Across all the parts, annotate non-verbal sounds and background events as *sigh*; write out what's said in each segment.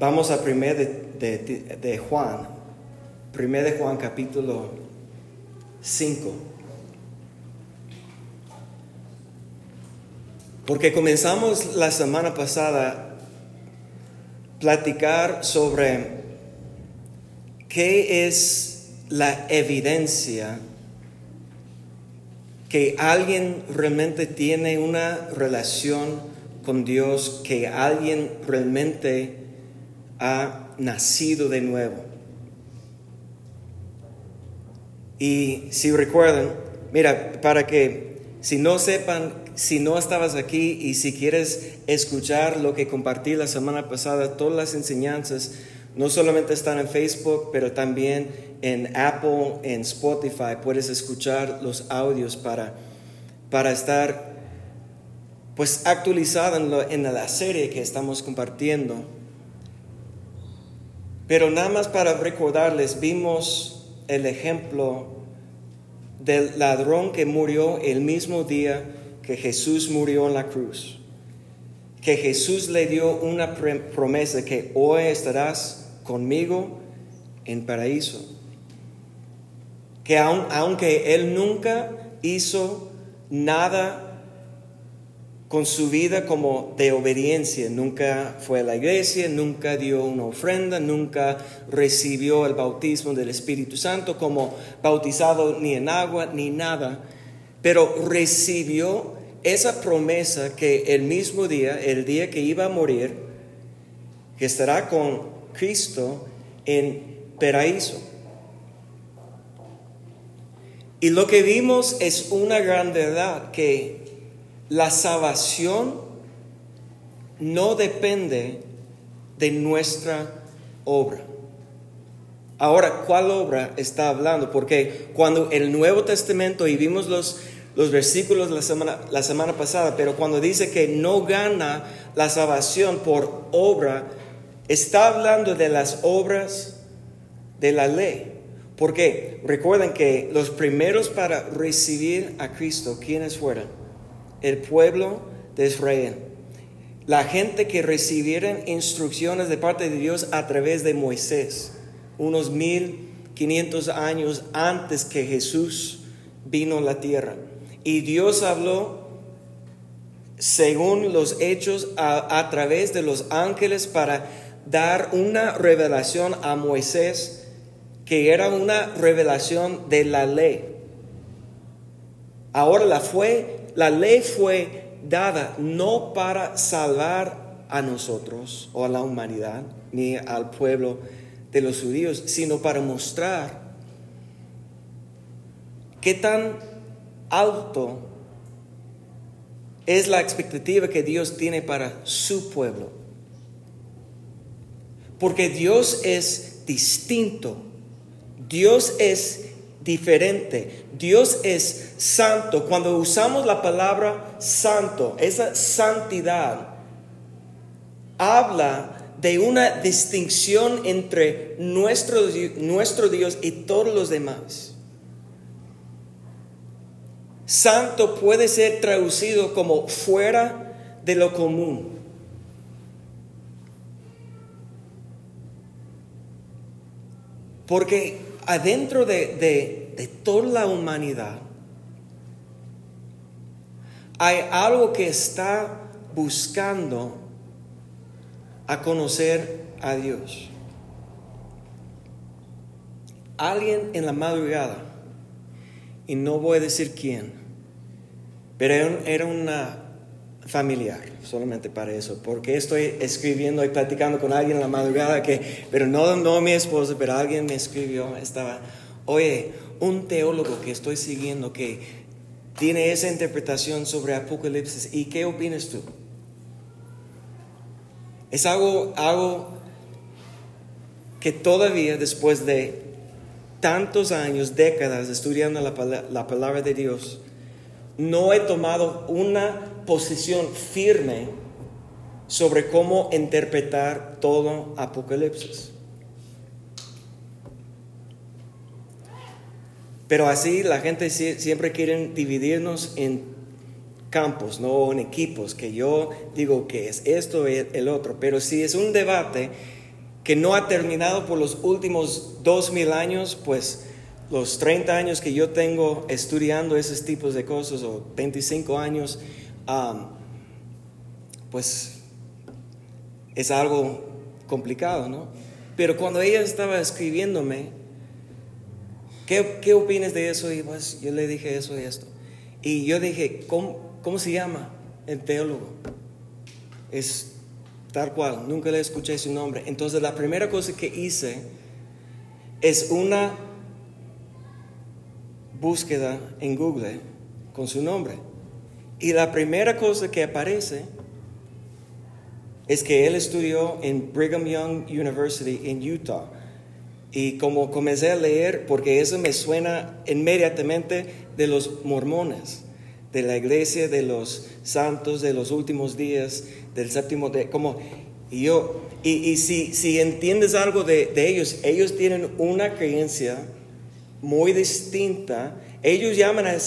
Vamos a primer de, de Juan, primer de Juan capítulo 5. Porque comenzamos la semana pasada platicar sobre qué es la evidencia que alguien realmente tiene una relación con Dios, que alguien realmente ha nacido de nuevo. Y si recuerdan, mira, para que si no sepan, si no estabas aquí y si quieres escuchar lo que compartí la semana pasada, todas las enseñanzas no solamente están en Facebook, pero también en Apple, en Spotify. Puedes escuchar los audios para, para estar pues actualizado en, en la serie que estamos compartiendo. Pero nada más para recordarles, vimos el ejemplo del ladrón que murió el mismo día que Jesús murió en la cruz. Que Jesús le dio una promesa que hoy estarás conmigo en paraíso. Que aunque él nunca hizo nada con su vida como de obediencia, nunca fue a la iglesia, nunca dio una ofrenda, nunca recibió el bautismo del Espíritu Santo como bautizado ni en agua ni nada, pero recibió esa promesa que el mismo día, el día que iba a morir, que estará con Cristo en paraíso. Y lo que vimos es una gran verdad, que la salvación no depende de nuestra obra. Ahora, ¿cuál obra está hablando? Porque cuando el Nuevo Testamento, y vimos los, los versículos la semana, la semana pasada, pero cuando dice que no gana la salvación por obra, está hablando de las obras de la ley. Porque recuerden que los primeros para recibir a Cristo, ¿quiénes fueron? El pueblo de Israel. La gente que recibieron instrucciones de parte de Dios a través de Moisés, unos mil quinientos años antes que Jesús vino a la tierra. Y Dios habló según los hechos a, a través de los ángeles para dar una revelación a Moisés que era una revelación de la ley. Ahora la fue, la ley fue dada no para salvar a nosotros o a la humanidad ni al pueblo de los judíos, sino para mostrar qué tan alto es la expectativa que Dios tiene para su pueblo. Porque Dios es distinto. Dios es diferente. Dios es santo. Cuando usamos la palabra santo, esa santidad habla de una distinción entre nuestro, nuestro Dios y todos los demás. Santo puede ser traducido como fuera de lo común. Porque adentro de, toda la humanidad hay algo que está buscando a conocer a Dios. Alguien en la madrugada, y no voy a decir quién, pero era una familiar, solamente para eso, porque estoy escribiendo y platicando con alguien en la madrugada que, pero no, no mi esposa, pero alguien me escribió, estaba, oye, un teólogo que estoy siguiendo que tiene esa interpretación sobre Apocalipsis, ¿y qué opinas tú? Es algo, algo que todavía después de tantos años, décadas estudiando la, la palabra de Dios, no he tomado una posición firme sobre cómo interpretar todo Apocalipsis. Pero así la gente siempre quiere dividirnos en campos, no en equipos, que yo digo que es esto y el otro. Pero si es un debate que no ha terminado por los últimos dos mil años, pues los 30 años que yo tengo estudiando esos tipos de cosas, o 25 años, pues es algo complicado, ¿no? Pero cuando ella estaba escribiéndome, ¿qué, qué opinas de eso? Y pues yo le dije eso y esto. Y yo dije, ¿cómo, cómo se llama el teólogo? Es tal cual, nunca le escuché su nombre. Entonces la primera cosa que hice es una búsqueda en Google con su nombre. Y la primera cosa que aparece es que él estudió en Brigham Young University en Utah. Y como comencé a leer, porque eso me suena inmediatamente de los mormones, de la iglesia de los santos de los últimos días, del séptimo día, como y yo, y, si, si, entiendes algo de, de ellos, ellos tienen una creencia muy distinta. Ellos llaman a,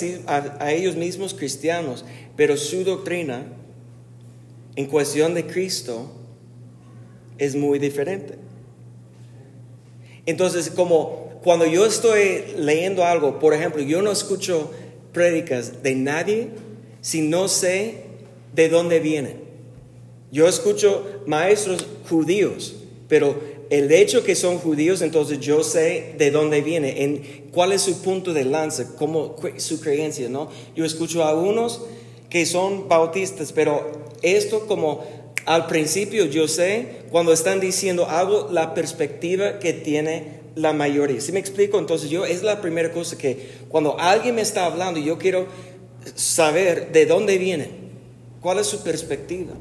a, ellos mismos cristianos, pero su doctrina en cuestión de Cristo es muy diferente. Entonces, como cuando yo estoy leyendo algo, por ejemplo, yo no escucho prédicas de nadie si no sé de dónde vienen. Yo escucho maestros judíos, pero el hecho que son judíos, entonces yo sé de dónde viene, en cuál es su punto de lanza, cómo su creencia, ¿no? Yo escucho a unos que son bautistas, pero esto como al principio yo sé cuando están diciendo algo la perspectiva que tiene la mayoría. ¿Sí me explico? Entonces yo es la primera cosa que cuando alguien me está hablando yo quiero saber de dónde viene, cuál es su perspectiva.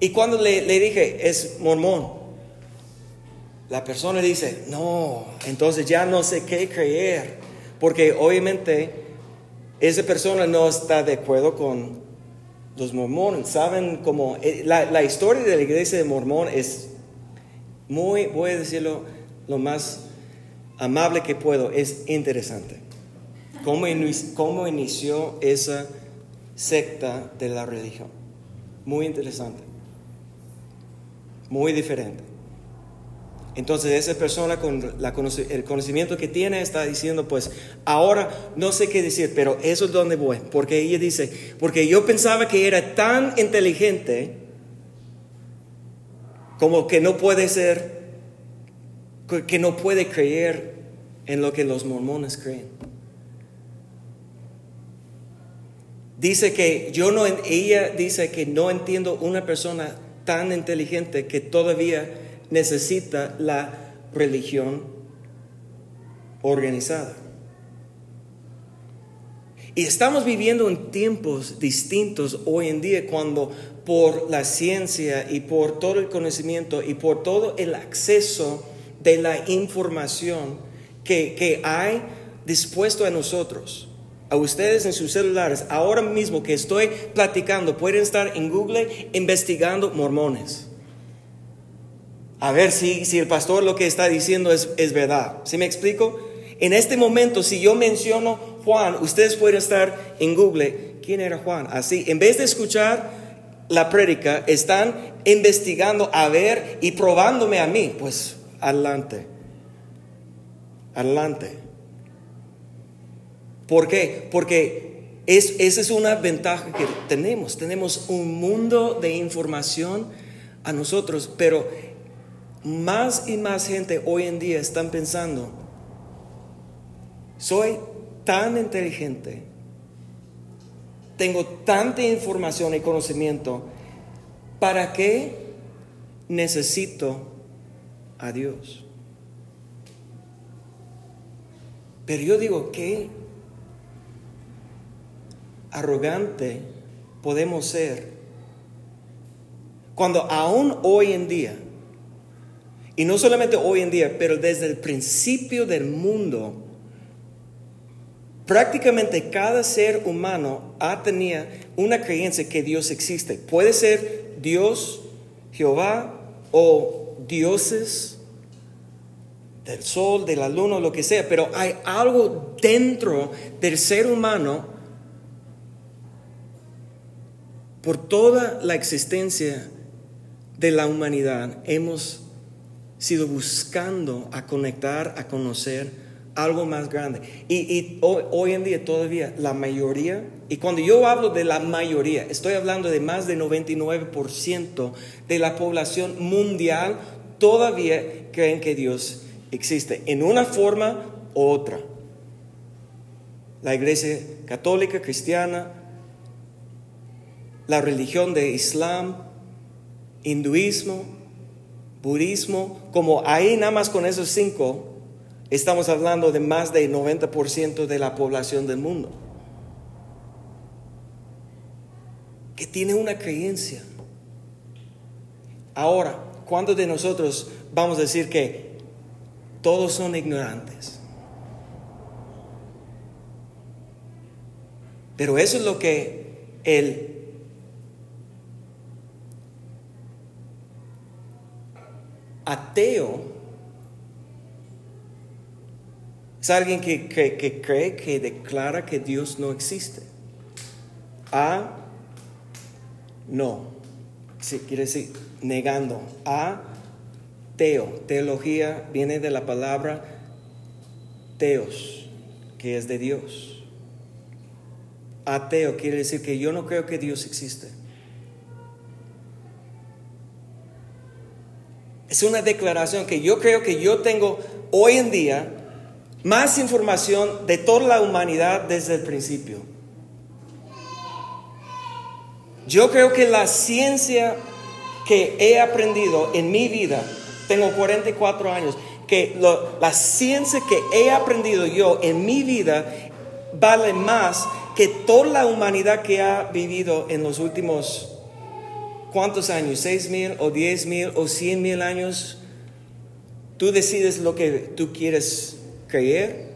Y cuando le, le dije, es mormón, la persona dice, no, entonces ya no sé qué creer, porque obviamente esa persona no está de acuerdo con los mormones. Saben cómo eh, la, historia de la iglesia de mormón es muy, voy a decirlo lo más amable que puedo, es interesante. Cómo, cómo inició esa secta de la religión. Muy interesante. Muy diferente. Entonces esa persona con el conocimiento que tiene está diciendo, pues ahora no sé qué decir, pero eso es donde voy. Porque ella dice, porque yo pensaba que era tan inteligente como que no puede ser, que no puede creer en lo que los mormones creen. Dice que yo no, ella dice que no entiendo una persona tan inteligente que todavía necesita la religión organizada. Y estamos viviendo en tiempos distintos hoy en día cuando por la ciencia y por todo el conocimiento y por todo el acceso de la información que, que hay dispuesto a nosotros, a ustedes en sus celulares, ahora mismo que estoy platicando, pueden estar en Google investigando mormones a ver si, si el pastor lo que está diciendo es, es verdad. ¿Sí me explico? En este momento, si yo menciono Juan, ustedes pueden estar en Google, ¿quién era Juan? Así, en vez de escuchar la prédica, están investigando a ver y probándome a mí. Pues adelante, adelante. ¿Por qué? Porque es, esa es una ventaja que tenemos. Tenemos un mundo de información a nosotros, pero más y más gente hoy en día están pensando, soy tan inteligente, tengo tanta información y conocimiento, ¿para qué necesito a Dios? Pero yo digo, ¿qué arrogante podemos ser cuando aún hoy en día y no solamente hoy en día, pero desde el principio del mundo, prácticamente cada ser humano ha tenido una creencia que Dios existe. Puede ser Dios, Jehová o dioses del sol, de la luna, lo que sea, pero hay algo dentro del ser humano por toda la existencia de la humanidad hemos sido buscando a conectar, a conocer algo más grande. Y, hoy, en día todavía la mayoría, y cuando yo hablo de la mayoría, estoy hablando de más del 99% de la población mundial, todavía creen que Dios existe en una forma u otra. La iglesia católica, cristiana, la religión de Islam, hinduismo, budismo, como ahí nada más con esos cinco, estamos hablando de más del 90% de la población del mundo. Que tiene una creencia. Ahora, ¿cuántos de nosotros vamos a decir que todos son ignorantes? Pero eso es lo que el ateo es alguien que, cree, que declara que Dios no existe. A, no. Sí, quiere decir negando. A, teo. Teología viene de la palabra teos, que es de Dios. Ateo quiere decir que yo no creo que Dios existe. Es una declaración que yo creo que yo tengo hoy en día más información de toda la humanidad desde el principio. Yo creo que la ciencia que he aprendido en mi vida, tengo 44 años, que la ciencia que he aprendido yo en mi vida vale más que toda la humanidad que ha vivido en los últimos ¿Cuántos años? ¿Seis mil o diez mil o cien mil años? Tú decides lo que tú quieres creer.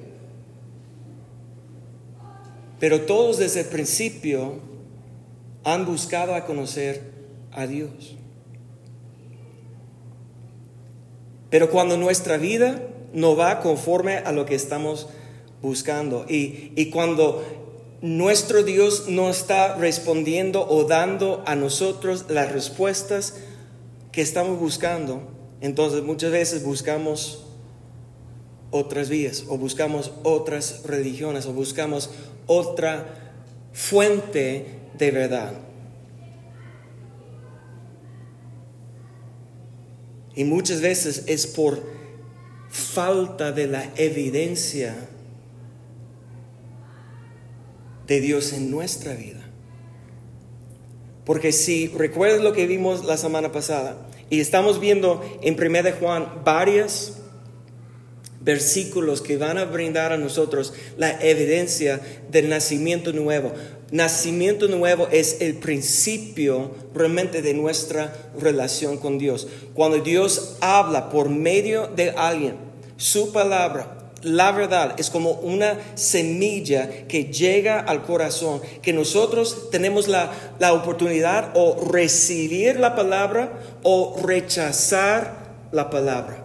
Pero todos desde el principio han buscado a conocer a Dios. Pero cuando nuestra vida no va conforme a lo que estamos buscando y, y cuando nuestro Dios no está respondiendo o dando a nosotros las respuestas que estamos buscando, entonces muchas veces buscamos otras vías o buscamos otras religiones o buscamos otra fuente de verdad. Y muchas veces es por falta de la evidencia de Dios en nuestra vida. Porque si recuerdas lo que vimos la semana pasada, y estamos viendo en 1 Juan varios versículos que van a brindar a nosotros la evidencia del nacimiento nuevo. Nacimiento nuevo es el principio realmente de nuestra relación con Dios. Cuando Dios habla por medio de alguien, su palabra, la verdad es como una semilla que llega al corazón, que nosotros tenemos la, oportunidad o recibir la palabra o rechazar la palabra.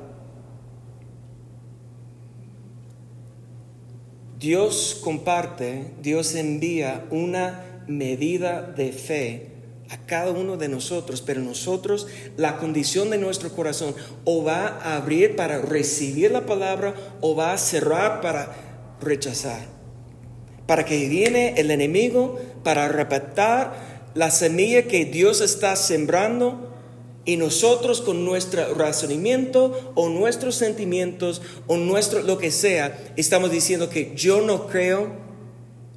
Dios comparte, Dios envía una medida de fe a cada uno de nosotros, pero nosotros, la condición de nuestro corazón, o va a abrir para recibir la palabra o va a cerrar para rechazar. Para que viene el enemigo para repetir la semilla que Dios está sembrando y nosotros con nuestro razonamiento o nuestros sentimientos o nuestro lo que sea, estamos diciendo que yo no creo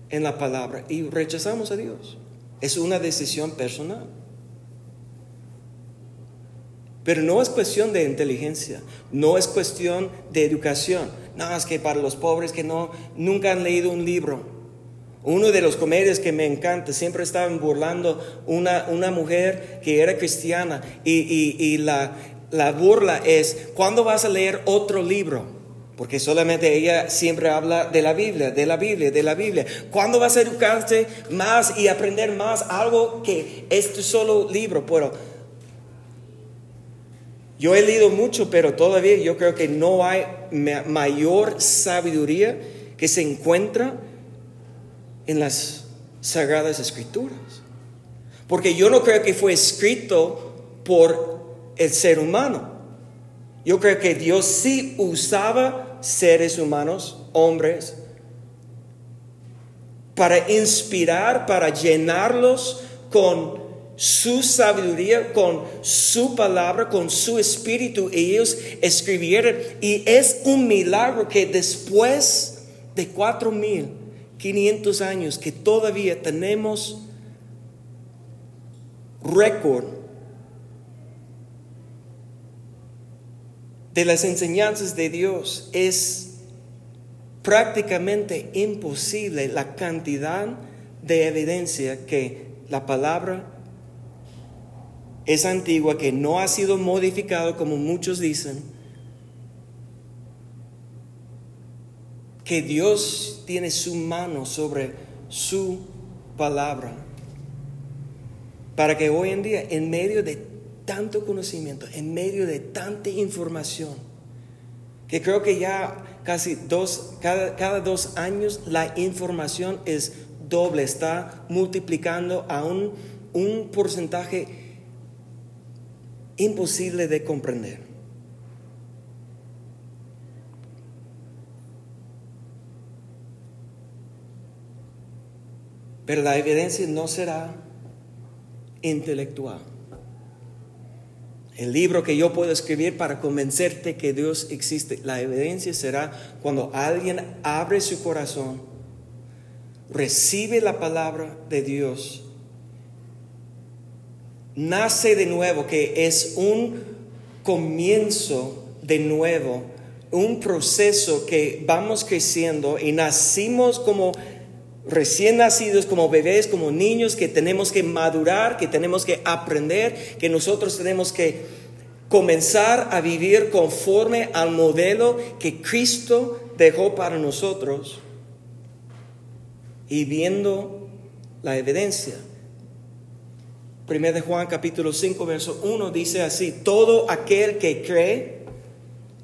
en la palabra y rechazamos a Dios. Es una decisión personal. Pero no es cuestión de inteligencia, no es cuestión de educación. No, es que para los pobres que no, nunca han leído un libro. Uno de los comedias que me encanta, siempre estaban burlando una, una mujer que era cristiana y, y la, la burla es, ¿cuándo vas a leer otro libro? Porque solamente ella siempre habla de la Biblia, de la Biblia, de la Biblia. ¿Cuándo vas a educarte más y aprender más algo que este solo libro? Pero yo he leído mucho, pero todavía yo creo que no hay mayor sabiduría que se encuentra en las sagradas escrituras. Porque yo no creo que fue escrito por el ser humano. Yo creo que Dios sí usaba seres humanos, hombres, para inspirar, para llenarlos con su sabiduría, con su palabra, con su espíritu. Y ellos escribieron. Y es un milagro que después de cuatro mil quinientos años que todavía tenemos récord de las enseñanzas de Dios es prácticamente imposible la cantidad de evidencia que la palabra es antigua, que no ha sido modificado como muchos dicen, que Dios tiene su mano sobre su palabra, para que hoy en día, en medio de tanto conocimiento, en medio de tanta información, que creo que ya casi dos, cada, cada dos años la información es doble, está multiplicando a un, un porcentaje imposible de comprender. Pero la evidencia no será intelectual. El libro que yo puedo escribir para convencerte que Dios existe, la evidencia será cuando alguien abre su corazón, recibe la palabra de Dios nace de nuevo, que es un comienzo de nuevo, un proceso que vamos creciendo y nacimos como recién nacidos, como bebés, como niños, que tenemos que madurar, que tenemos que aprender, que nosotros tenemos que comenzar a vivir conforme al modelo que Cristo dejó para nosotros y viendo la evidencia. 1 de Juan capítulo 5, verso 1 dice así, todo aquel que cree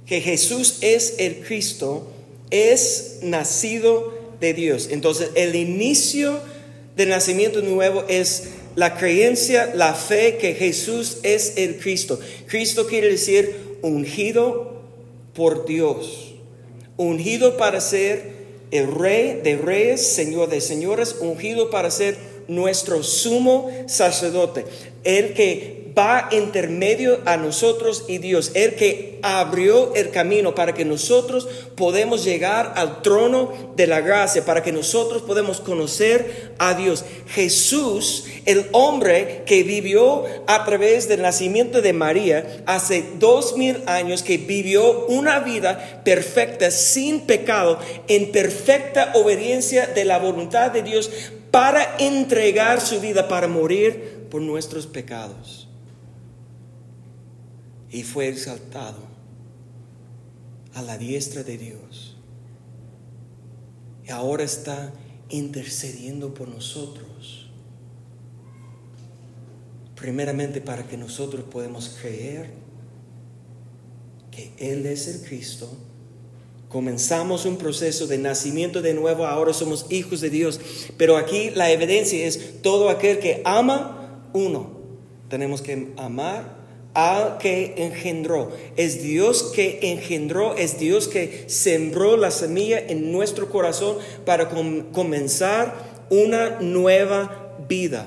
que Jesús es el Cristo es nacido Dios. Entonces el inicio del nacimiento nuevo es la creencia, la fe que Jesús es el Cristo. Cristo quiere decir ungido por Dios, ungido para ser el rey de reyes, señor de señores, ungido para ser nuestro sumo sacerdote, el que va intermedio a nosotros y Dios, el que abrió el camino para que nosotros podemos llegar al trono de la gracia, para que nosotros podemos conocer a Dios. Jesús, el hombre que vivió a través del nacimiento de María hace dos mil años, que vivió una vida perfecta, sin pecado, en perfecta obediencia de la voluntad de Dios, para entregar su vida, para morir por nuestros pecados. Y fue exaltado a la diestra de Dios. Y ahora está intercediendo por nosotros. Primeramente para que nosotros podamos creer que Él es el Cristo Comenzamos un proceso de nacimiento de nuevo, ahora somos hijos de Dios. Pero aquí la evidencia es todo aquel que ama uno. Tenemos que amar al que engendró. Es Dios que engendró, es Dios que sembró la semilla en nuestro corazón para comenzar una nueva vida.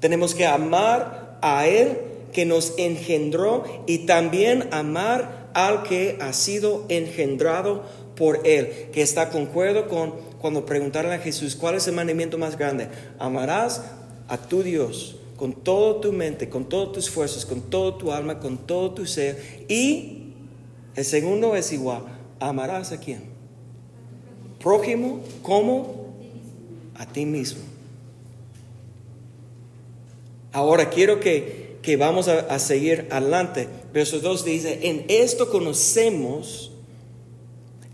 Tenemos que amar a Él que nos engendró y también amar al que ha sido engendrado por Él, que está concuerdo con cuando preguntaron a Jesús, ¿cuál es el mandamiento más grande? Amarás a tu Dios con toda tu mente, con todas tus fuerzas, con toda tu alma, con todo tu ser. Y el segundo es igual, amarás a quién? Prójimo, ¿cómo? A ti mismo. Ahora quiero que, que vamos a, a seguir adelante verso 2 dice, en esto conocemos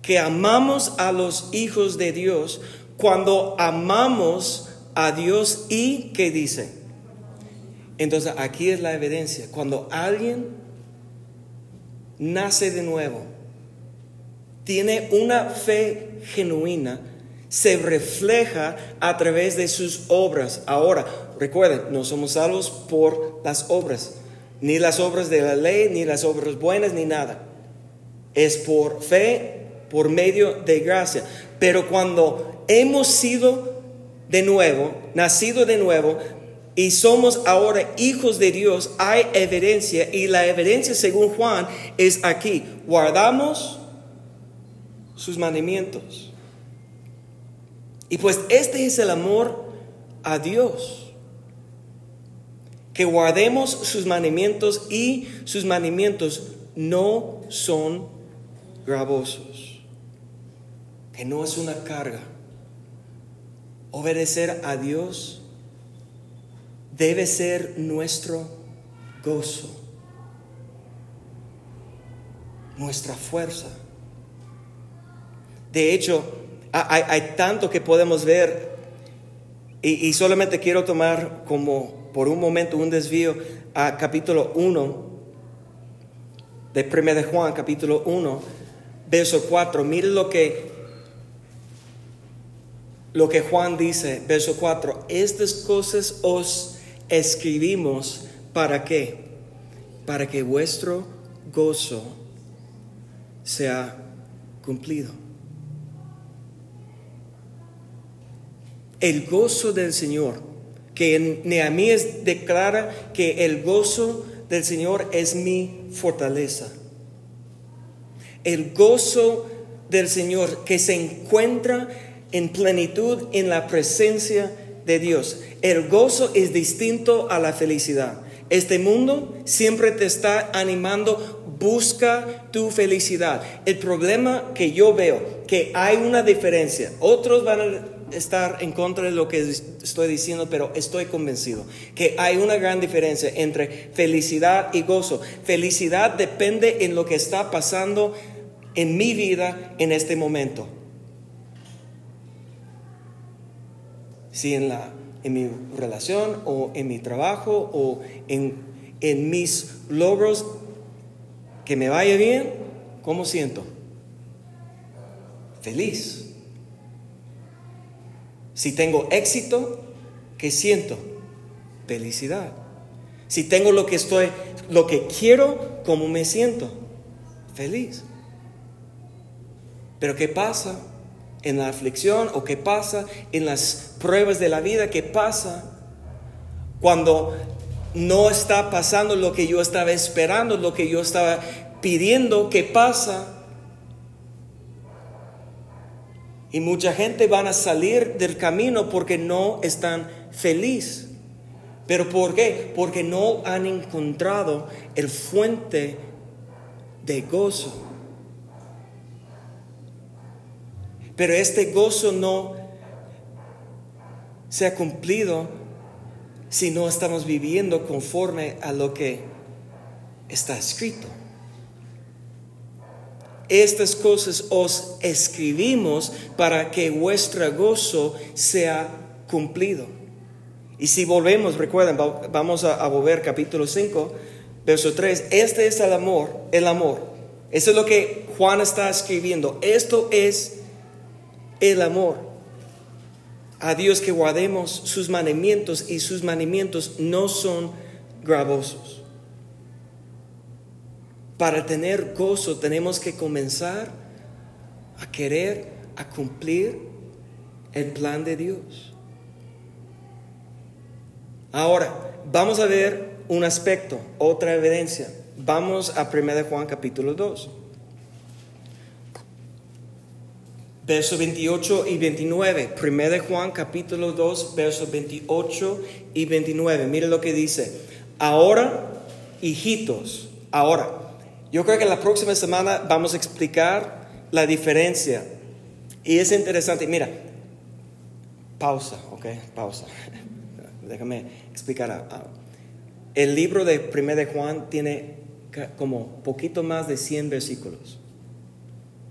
que amamos a los hijos de Dios cuando amamos a Dios y ¿qué dice? Entonces aquí es la evidencia. Cuando alguien nace de nuevo, tiene una fe genuina, se refleja a través de sus obras. Ahora, recuerden, no somos salvos por las obras ni las obras de la ley, ni las obras buenas, ni nada. es por fe, por medio de gracia. Pero cuando hemos sido de nuevo, nacido de nuevo, y somos ahora hijos de Dios, hay evidencia y la evidencia según Juan es aquí. Guardamos sus mandamientos. Y pues este es el amor a Dios. Que guardemos sus mandamientos y sus mandamientos no son gravosos. Que no es una carga. Obedecer a Dios debe ser nuestro gozo, nuestra fuerza. De hecho, hay, tanto que podemos ver y, solamente quiero tomar como por un momento un desvío a capítulo 1 de 1 de Juan, capítulo 1, verso 4. Mire lo que lo que Juan dice, verso 4, estas cosas os escribimos para qué? Para que vuestro gozo sea cumplido. El gozo del Señor, que en Nehemías declara que el gozo del Señor es mi fortaleza. El gozo del Señor que se encuentra en plenitud en la presencia de Dios. El gozo es distinto a la felicidad. Este mundo siempre te está animando, busca tu felicidad. El problema que yo veo, que hay una diferencia. Otros van a estar en contra de lo que estoy diciendo, pero estoy convencido que hay una gran diferencia entre felicidad y gozo. Felicidad depende en lo que está pasando en mi vida en este momento. Si en la en mi relación o en mi trabajo o en, en mis logros, que me vaya bien, ¿cómo siento? Feliz. Si tengo éxito, ¿qué siento? Felicidad. Si tengo lo que estoy, lo que quiero, ¿cómo me siento? Feliz. Pero ¿qué pasa en la aflicción o qué pasa en las pruebas de la vida, qué pasa cuando no está pasando lo que yo estaba esperando, lo que yo estaba pidiendo, qué pasa. Y mucha gente van a salir del camino porque no están felices. ¿Pero por qué? Porque no han encontrado el fuente de gozo. Pero este gozo no se ha cumplido si no estamos viviendo conforme a lo que está escrito. Estas cosas os escribimos para que vuestro gozo sea cumplido. Y si volvemos, recuerden, vamos a, volver capítulo 5, verso 3. Este es el amor, el amor. Eso es lo que Juan está escribiendo. Esto es el amor. A Dios que guardemos sus mandamientos y sus mandamientos no son gravosos. Para tener gozo tenemos que comenzar a querer, a cumplir el plan de Dios. Ahora, vamos a ver un aspecto, otra evidencia. Vamos a 1 Juan capítulo 2. Versos 28 y 29. 1 de Juan capítulo 2, versos 28 y 29. Mire lo que dice. Ahora, hijitos, ahora. Yo creo que la próxima semana vamos a explicar la diferencia. Y es interesante. Mira, pausa, ok, pausa. *laughs* Déjame explicar. El libro de 1 de Juan tiene como poquito más de 100 versículos.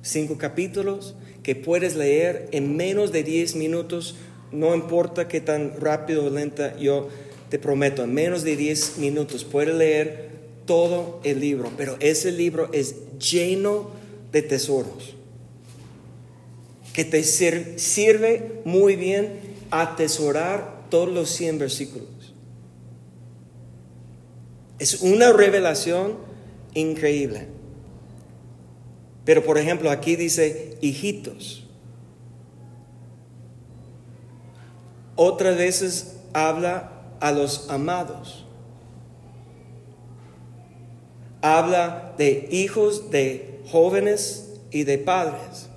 Cinco capítulos que puedes leer en menos de 10 minutos, no importa qué tan rápido o lenta, yo te prometo, en menos de 10 minutos puedes leer todo el libro, pero ese libro es lleno de tesoros que te sirve muy bien atesorar todos los 100 versículos. Es una revelación increíble. Pero por ejemplo, aquí dice hijitos. Otras veces habla a los amados. Habla de hijos, de jóvenes y de padres.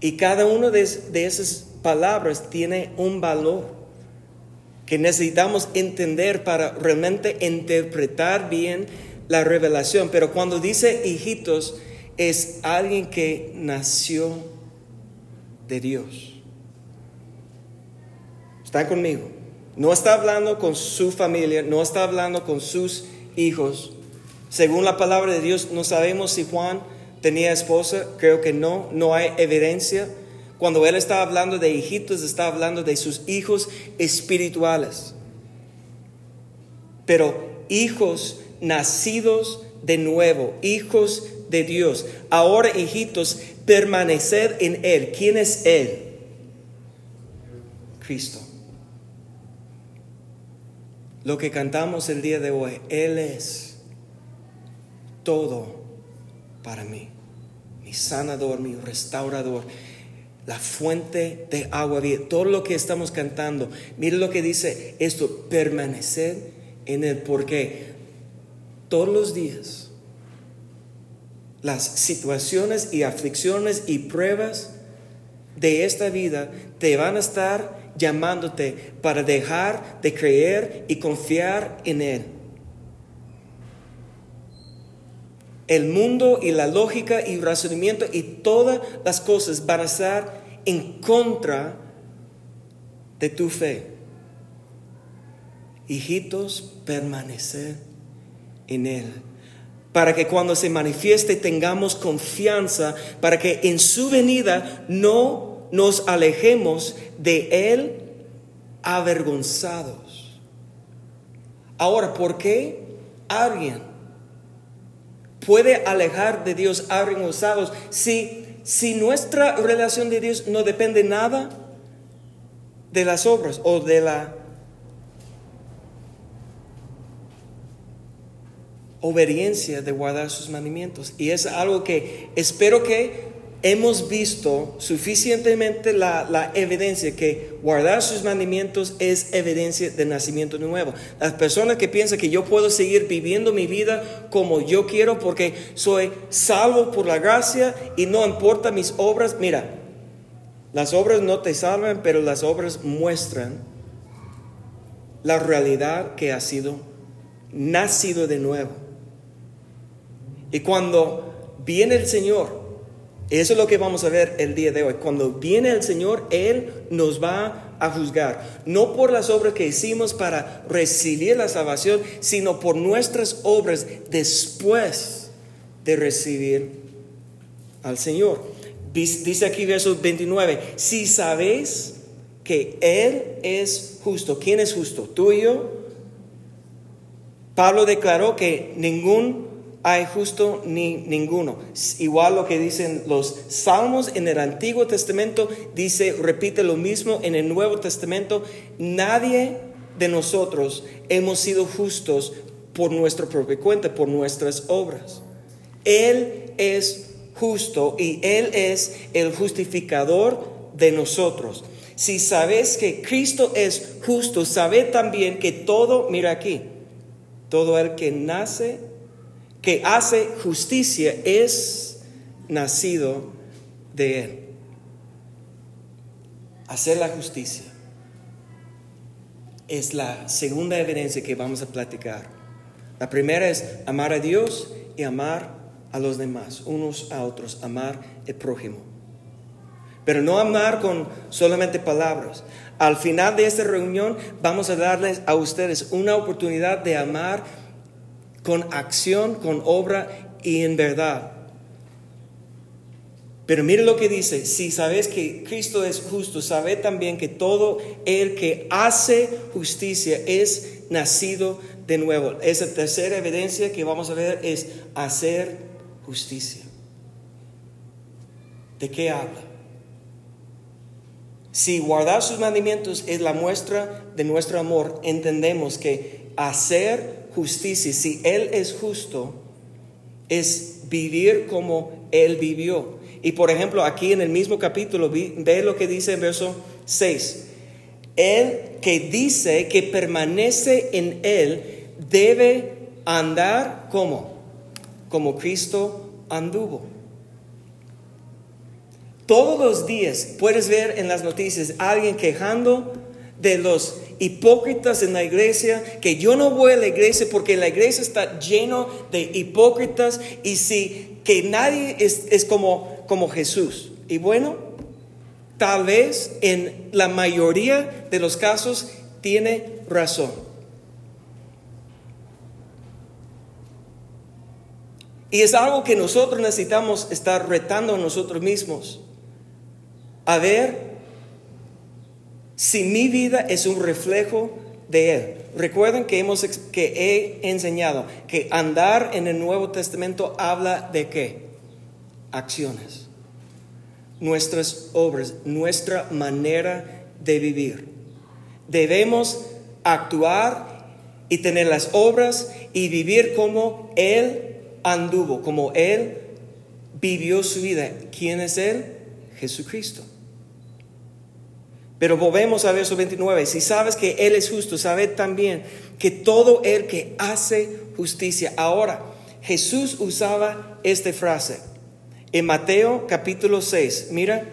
Y cada una de, de esas palabras tiene un valor que necesitamos entender para realmente interpretar bien la revelación. Pero cuando dice hijitos, es alguien que nació de Dios. ¿Están conmigo? No está hablando con su familia, no está hablando con sus hijos. Según la palabra de Dios, no sabemos si Juan tenía esposa, creo que no, no hay evidencia. Cuando él está hablando de hijitos, está hablando de sus hijos espirituales. Pero hijos nacidos de nuevo, hijos de Dios. Ahora, hijitos, permanecer en Él. ¿Quién es Él? Cristo lo que cantamos el día de hoy, Él es todo para mí, mi sanador, mi restaurador, la fuente de agua todo lo que estamos cantando. Mire lo que dice esto, permanecer en Él, porque todos los días las situaciones y aflicciones y pruebas de esta vida te van a estar llamándote para dejar de creer y confiar en Él. El mundo y la lógica y razonamiento y todas las cosas van a estar en contra de tu fe. Hijitos, permanecer en Él. Para que cuando se manifieste tengamos confianza, para que en su venida no nos alejemos de Él avergonzados. Ahora, ¿por qué alguien puede alejar de Dios avergonzados si, si nuestra relación de Dios no depende nada de las obras o de la obediencia de guardar sus mandamientos? Y es algo que espero que hemos visto suficientemente la, evidencia que guardar sus mandamientos es evidencia de nacimiento nuevo. Las personas que piensan que yo puedo seguir viviendo mi vida como yo quiero porque soy salvo por la gracia y no importa mis obras, mira, las obras no te salvan, pero las obras muestran la realidad que ha sido nacido de nuevo. Y cuando viene el Señor, eso es lo que vamos a ver el día de hoy. Cuando viene el Señor, Él nos va a juzgar. No por las obras que hicimos para recibir la salvación, sino por nuestras obras después de recibir al Señor. Dice aquí verso 29, si sabéis que Él es justo, ¿quién es justo? ¿Tú y yo? Pablo declaró que ningún hay justo ni ninguno. Igual lo que dicen los salmos en el Antiguo Testamento, dice, repite lo mismo en el Nuevo Testamento, nadie de nosotros hemos sido justos por nuestra propia cuenta, por nuestras obras. Él es justo y Él es el justificador de nosotros. Si sabes que Cristo es justo, sabe también que todo, mira aquí, todo el que nace que hace justicia es nacido de Él. Hacer la justicia es la segunda evidencia que vamos a platicar. La primera es amar a Dios y amar a los demás, unos a otros, amar el prójimo. Pero no amar con solamente palabras. Al final de esta reunión vamos a darles a ustedes una oportunidad de amar con acción, con obra y en verdad. Pero mire lo que dice, si sabes que Cristo es justo, sabe también que todo el que hace justicia es nacido de nuevo. Esa tercera evidencia que vamos a ver es hacer justicia. ¿De qué habla? Si guardar sus mandamientos es la muestra de nuestro amor, entendemos que hacer justicia, si Él es justo, es vivir como Él vivió. Y por ejemplo, aquí en el mismo capítulo, ve lo que dice en verso 6. Él que dice que permanece en Él debe andar como, como Cristo anduvo. Todos los días puedes ver en las noticias a alguien quejando de los hipócritas en la iglesia, que yo no voy a la iglesia porque la iglesia está lleno de hipócritas y si que nadie es, es como, como Jesús. Y bueno, tal vez en la mayoría de los casos tiene razón. Y es algo que nosotros necesitamos estar retando a nosotros mismos. A ver si mi vida es un reflejo de Él. Recuerden que, hemos, que he enseñado que andar en el Nuevo Testamento habla de qué? Acciones. Nuestras obras, nuestra manera de vivir. Debemos actuar y tener las obras y vivir como Él anduvo, como Él vivió su vida. ¿Quién es Él? Jesucristo. Pero volvemos a verso 29. Si sabes que Él es justo, sabed también que todo el que hace justicia. Ahora, Jesús usaba esta frase en Mateo capítulo 6. Mira,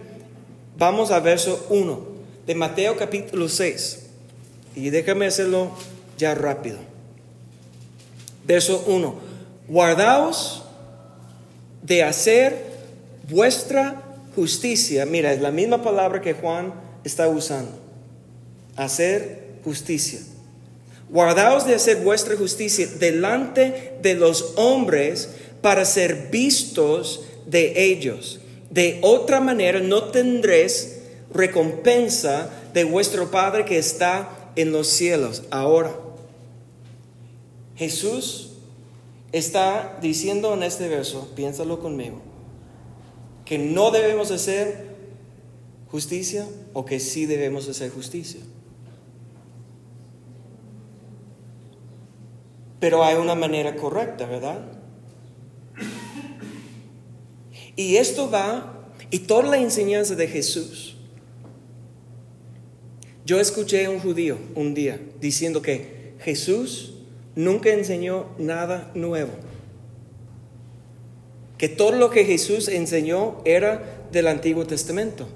vamos a verso 1 de Mateo capítulo 6. Y déjame hacerlo ya rápido. Verso 1. Guardaos de hacer vuestra justicia. Mira, es la misma palabra que Juan está usando. Hacer justicia. Guardaos de hacer vuestra justicia delante de los hombres para ser vistos de ellos. De otra manera no tendréis recompensa de vuestro Padre que está en los cielos. Ahora, Jesús está diciendo en este verso, piénsalo conmigo, que no debemos hacer justicia o que sí debemos hacer justicia. Pero hay una manera correcta, ¿verdad? Y esto va, y toda la enseñanza de Jesús. Yo escuché a un judío un día diciendo que Jesús nunca enseñó nada nuevo. Que todo lo que Jesús enseñó era del Antiguo Testamento.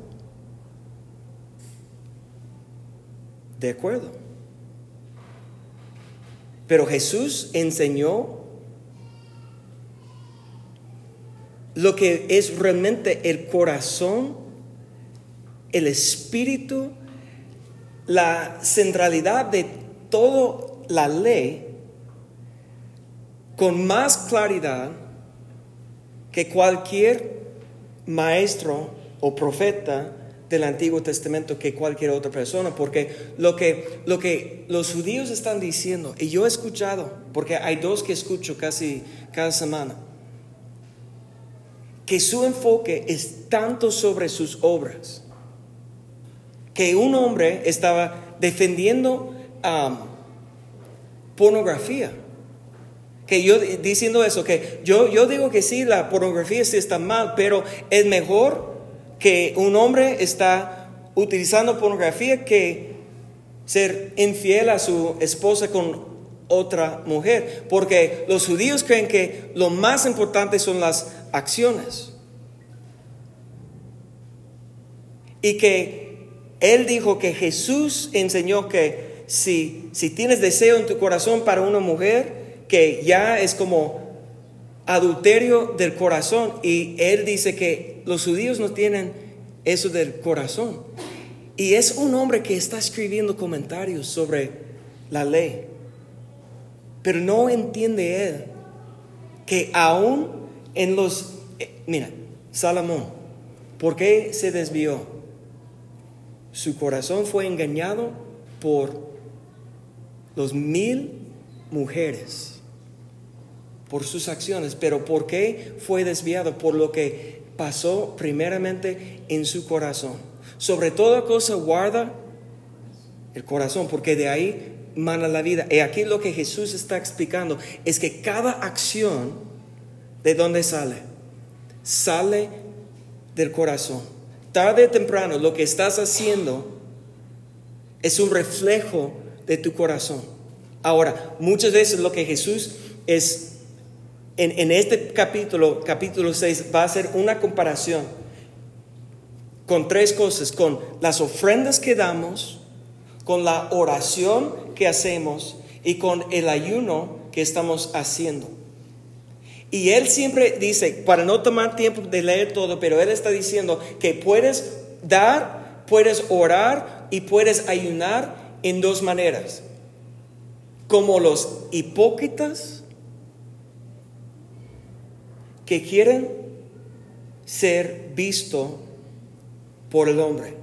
De acuerdo. Pero Jesús enseñó lo que es realmente el corazón, el espíritu, la centralidad de toda la ley con más claridad que cualquier maestro o profeta del Antiguo Testamento que cualquier otra persona, porque lo que, lo que los judíos están diciendo, y yo he escuchado, porque hay dos que escucho casi cada semana, que su enfoque es tanto sobre sus obras, que un hombre estaba defendiendo um, pornografía. Que yo diciendo eso, que yo, yo digo que sí, la pornografía sí está mal, pero es mejor que un hombre está utilizando pornografía que ser infiel a su esposa con otra mujer, porque los judíos creen que lo más importante son las acciones. Y que él dijo que Jesús enseñó que si, si tienes deseo en tu corazón para una mujer, que ya es como adulterio del corazón. Y él dice que los judíos no tienen eso del corazón. Y es un hombre que está escribiendo comentarios sobre la ley. Pero no entiende él que aún en los... Eh, mira, Salomón, ¿por qué se desvió? Su corazón fue engañado por los mil mujeres por sus acciones, pero ¿por qué fue desviado? Por lo que pasó primeramente en su corazón. Sobre toda cosa guarda el corazón, porque de ahí mana la vida. Y aquí lo que Jesús está explicando es que cada acción ¿De dónde sale? Sale del corazón. Tarde o temprano lo que estás haciendo es un reflejo de tu corazón. Ahora, muchas veces lo que Jesús es, en, este capítulo, capítulo 6, va a hacer una comparación con tres cosas, con las ofrendas que damos, con la oración que hacemos y con el ayuno que estamos haciendo. Y él siempre dice, para no tomar tiempo de leer todo, pero él está diciendo que puedes dar, puedes orar y puedes ayunar en dos maneras. Como los hipócritas que quieren ser visto por el hombre.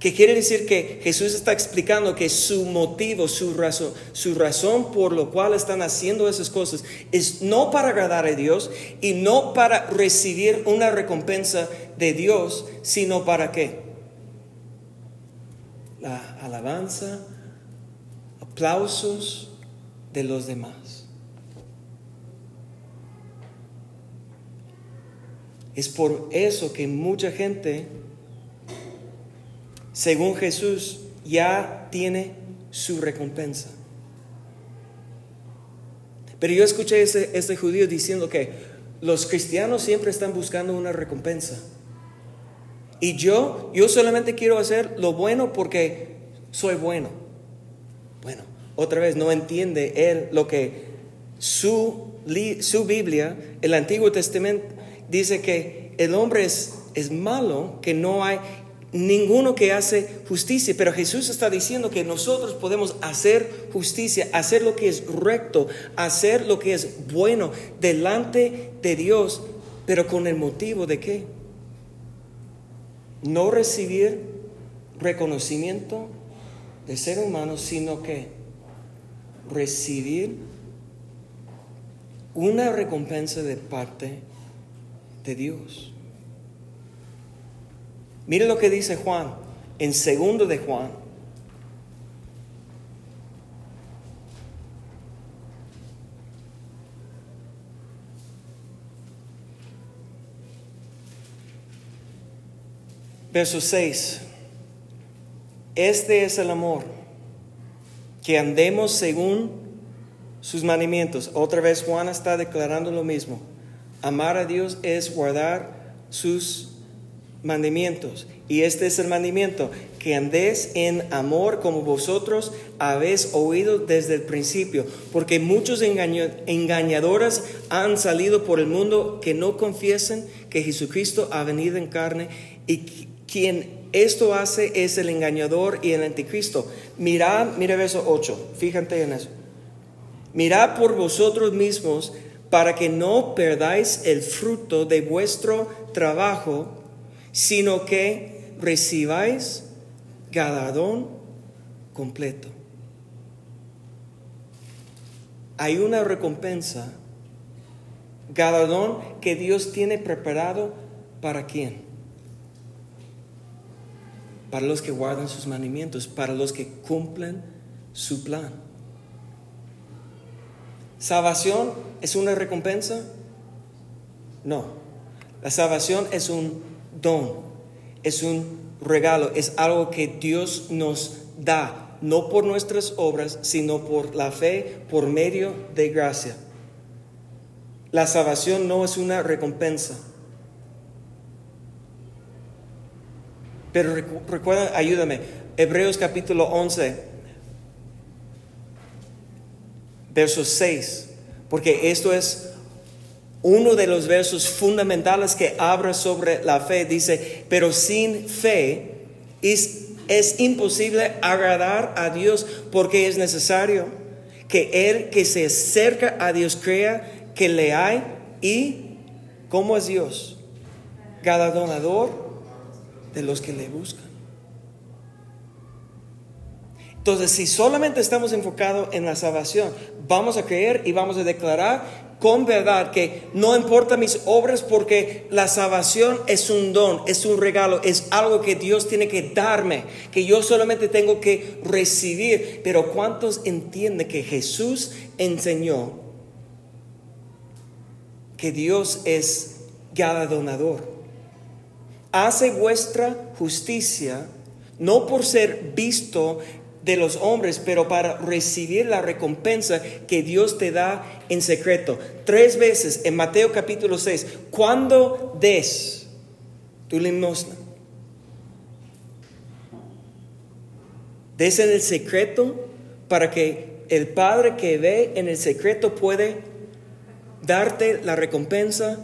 Que quiere decir que Jesús está explicando que su motivo, su razón, su razón por lo cual están haciendo esas cosas es no para agradar a Dios y no para recibir una recompensa de Dios, sino para qué? La alabanza, aplausos de los demás. Es por eso que mucha gente según Jesús, ya tiene su recompensa. Pero yo escuché a este, judío diciendo que los cristianos siempre están buscando una recompensa. Y yo, yo solamente quiero hacer lo bueno porque soy bueno. Bueno, otra vez no entiende él lo que su, su Biblia, el Antiguo Testamento, dice que el hombre es, es malo, que no hay, ninguno que hace justicia, pero Jesús está diciendo que nosotros podemos hacer justicia, hacer lo que es recto, hacer lo que es bueno delante de Dios, pero con el motivo de qué? No recibir reconocimiento de ser humano, sino que recibir una recompensa de parte de Dios. Mire lo que dice Juan en segundo de Juan. Verso 6. Este es el amor, que andemos según sus mandamientos. Otra vez Juan está declarando lo mismo. Amar a Dios es guardar sus mandamientos. Y este es el mandamiento, que andéis en amor como vosotros habéis oído desde el principio, porque muchos engañadores han salido por el mundo que no confiesen que Jesucristo ha venido en carne y quien esto hace es el engañador y el anticristo. Mirad, mira verso 8, fíjate en eso. Mirad por vosotros mismos para que no perdáis el fruto de vuestro trabajo sino que recibáis galardón completo. Hay una recompensa, galardón que Dios tiene preparado para quién? Para los que guardan sus mandamientos, para los que cumplen su plan. ¿Salvación es una recompensa? No. La salvación es un don, es un regalo, es algo que Dios nos da, no por nuestras obras, sino por la fe, por medio de gracia. La salvación no es una recompensa. Pero recuerda, ayúdame, Hebreos capítulo 11, verso 6, porque esto es uno de los versos fundamentales que habla sobre la fe dice, pero sin fe es, imposible agradar a Dios porque es necesario que el que se acerca a Dios crea que le hay y, ¿cómo es Dios? Galardonador de los que le buscan. Entonces, si solamente estamos enfocados en la salvación, vamos a creer y vamos a declarar con verdad que no importa mis obras porque la salvación es un don, es un regalo, es algo que Dios tiene que darme, que yo solamente tengo que recibir. Pero ¿cuántos entienden que Jesús enseñó que Dios es galardonador. Hace vuestra justicia no por ser visto de los hombres, pero para recibir la recompensa que Dios te da en secreto. Tres veces en Mateo capítulo 6, cuando des tu limosna, des en el secreto para que el Padre que ve en el secreto puede darte la recompensa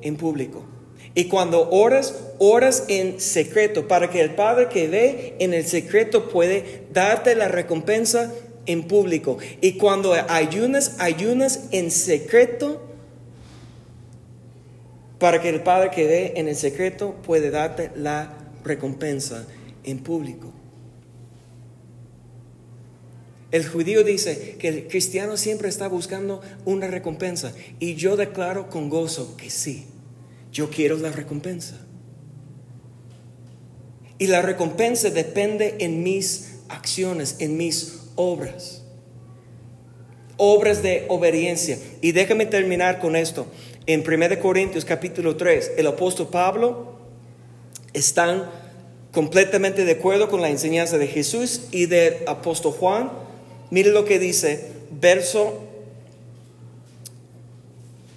en público. Y cuando oras, oras en secreto para que el Padre que ve en el secreto puede darte la recompensa en público. Y cuando ayunas, ayunas en secreto para que el Padre que ve en el secreto puede darte la recompensa en público. El judío dice que el cristiano siempre está buscando una recompensa y yo declaro con gozo que sí. Yo quiero la recompensa. Y la recompensa depende en mis acciones, en mis obras. Obras de obediencia. Y déjame terminar con esto. En 1 Corintios capítulo 3, el apóstol Pablo está completamente de acuerdo con la enseñanza de Jesús y del apóstol Juan. Mire lo que dice, verso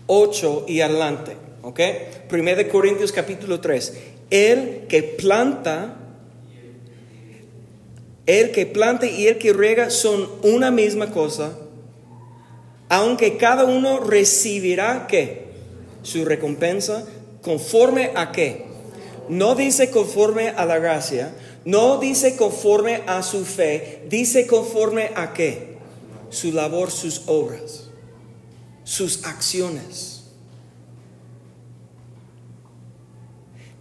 8 y adelante. ¿Ok? Primero de Corintios capítulo 3. El que planta, el que planta y el que riega son una misma cosa, aunque cada uno recibirá qué? Su recompensa conforme a qué? No dice conforme a la gracia, no dice conforme a su fe, dice conforme a qué? Su labor, sus obras, sus acciones.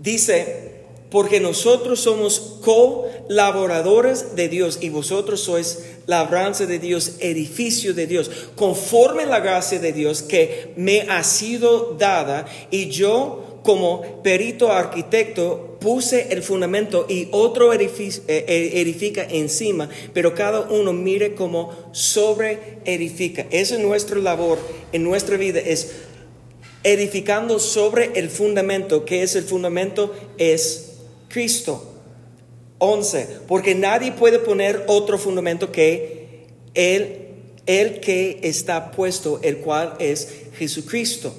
Dice, porque nosotros somos colaboradores de Dios y vosotros sois labranza de Dios, edificio de Dios, conforme la gracia de Dios que me ha sido dada y yo como perito arquitecto puse el fundamento y otro eh, eh, edifica encima, pero cada uno mire como sobre edifica. Esa es nuestra labor en nuestra vida, es edificando sobre el fundamento. que es el fundamento? Es Cristo. 11. Porque nadie puede poner otro fundamento que el, el que está puesto, el cual es Jesucristo.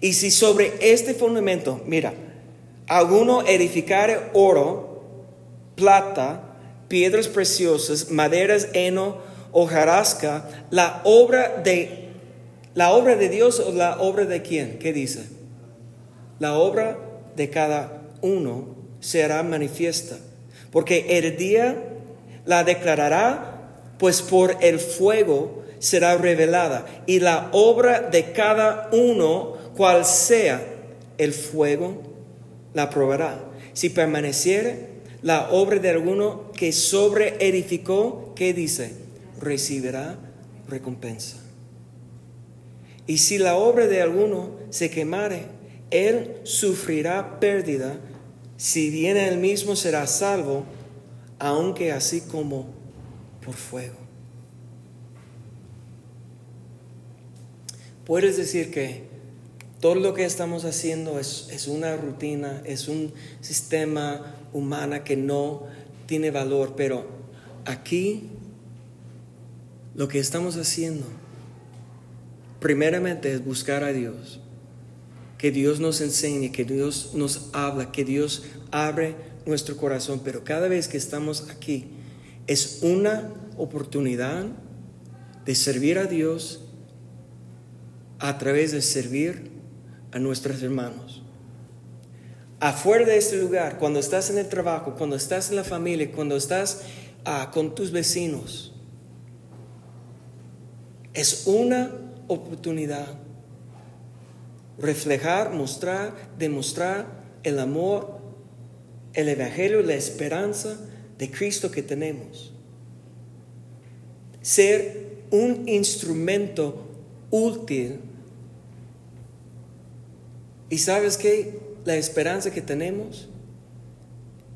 Y si sobre este fundamento, mira, alguno edificare oro, plata, piedras preciosas, maderas, heno, hojarasca, la obra de ¿La obra de Dios o la obra de quién? ¿Qué dice? La obra de cada uno será manifiesta, porque el día la declarará, pues por el fuego será revelada, y la obra de cada uno, cual sea el fuego, la probará. Si permaneciere la obra de alguno que sobre edificó, ¿qué dice? Recibirá recompensa. Y si la obra de alguno se quemare, él sufrirá pérdida, si viene él mismo será salvo, aunque así como por fuego. Puedes decir que todo lo que estamos haciendo es, es una rutina, es un sistema humano que no tiene valor, pero aquí lo que estamos haciendo primeramente es buscar a Dios. Que Dios nos enseñe, que Dios nos habla, que Dios abre nuestro corazón. Pero cada vez que estamos aquí es una oportunidad de servir a Dios a través de servir a nuestros hermanos. Afuera de este lugar, cuando estás en el trabajo, cuando estás en la familia, cuando estás ah, con tus vecinos, es una oportunidad. Reflejar, mostrar, demostrar el amor, el Evangelio, la esperanza de Cristo que tenemos. Ser un instrumento útil. Y sabes que la esperanza que tenemos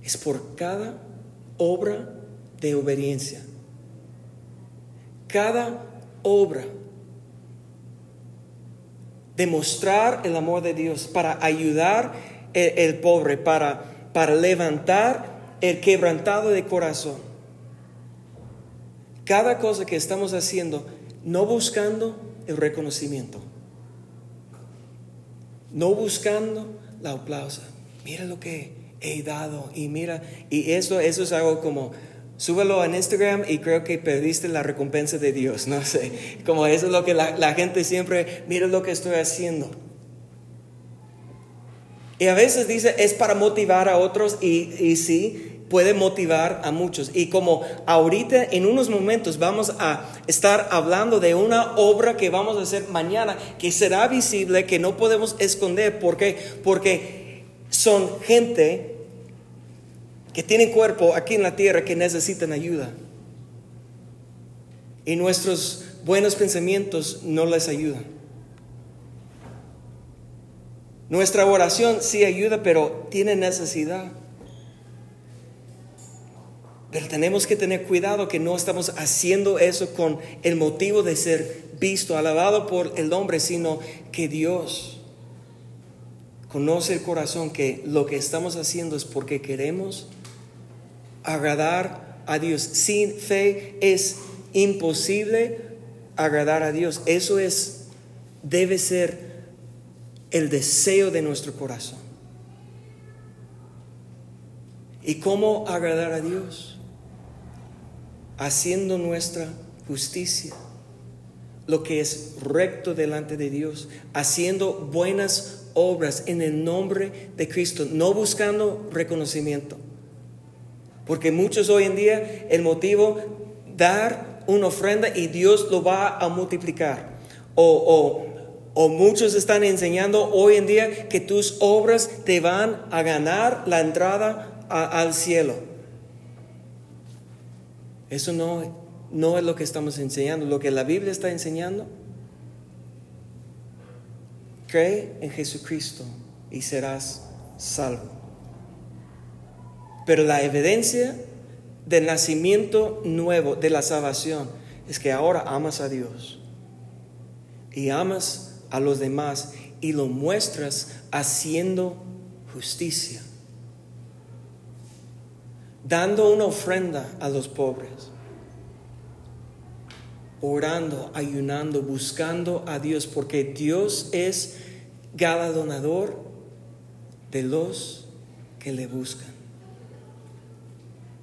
es por cada obra de obediencia. Cada obra demostrar el amor de Dios, para ayudar el, pobre, para, para levantar el quebrantado de corazón. Cada cosa que estamos haciendo, no buscando el reconocimiento, no buscando la aplauso. Mira lo que he dado y mira, y eso, eso es algo como, súbelo en Instagram y creo que perdiste la recompensa de Dios, no sé, como eso es lo que la, gente siempre, mira lo que estoy haciendo. Y a veces dice, es para motivar a otros y, y sí, puede motivar a muchos. Y como ahorita en unos momentos vamos a estar hablando de una obra que vamos a hacer mañana, que será visible, que no podemos esconder, ¿por qué? Porque son gente que tienen cuerpo aquí en la tierra que necesitan ayuda. Y nuestros buenos pensamientos no les ayudan. Nuestra oración sí ayuda, pero tiene necesidad. Pero tenemos que tener cuidado que no estamos haciendo eso con el motivo de ser visto, alabado por el hombre, sino que Dios conoce el corazón, que lo que estamos haciendo es porque queremos agradar a Dios. Sin fe es imposible agradar a Dios. Eso es, debe ser el deseo de nuestro corazón. ¿Y cómo agradar a Dios? Haciendo nuestra justicia, lo que es recto delante de Dios, haciendo buenas obras en el nombre de Cristo, no buscando reconocimiento porque muchos hoy en día el motivo dar una ofrenda y Dios lo va a multiplicar. O, o, muchos están enseñando hoy en día que tus obras te van a ganar la entrada al cielo. Eso no, no es lo que estamos enseñando. Lo que la Biblia está enseñando, cree en Jesucristo y serás salvo. Pero la evidencia del nacimiento nuevo, de la salvación, es que ahora amas a Dios y amas a los demás y lo muestras haciendo justicia, dando una ofrenda a los pobres, orando, ayunando, buscando a Dios, porque Dios es galardonador de los que le buscan.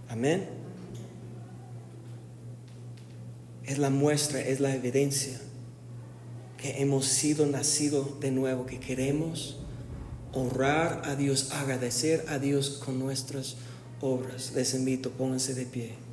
Amén. Es la muestra, es la evidencia que hemos sido nacidos de nuevo, que queremos honrar a Dios, agradecer a Dios con nuestras obras. Les invito, pónganse de pie.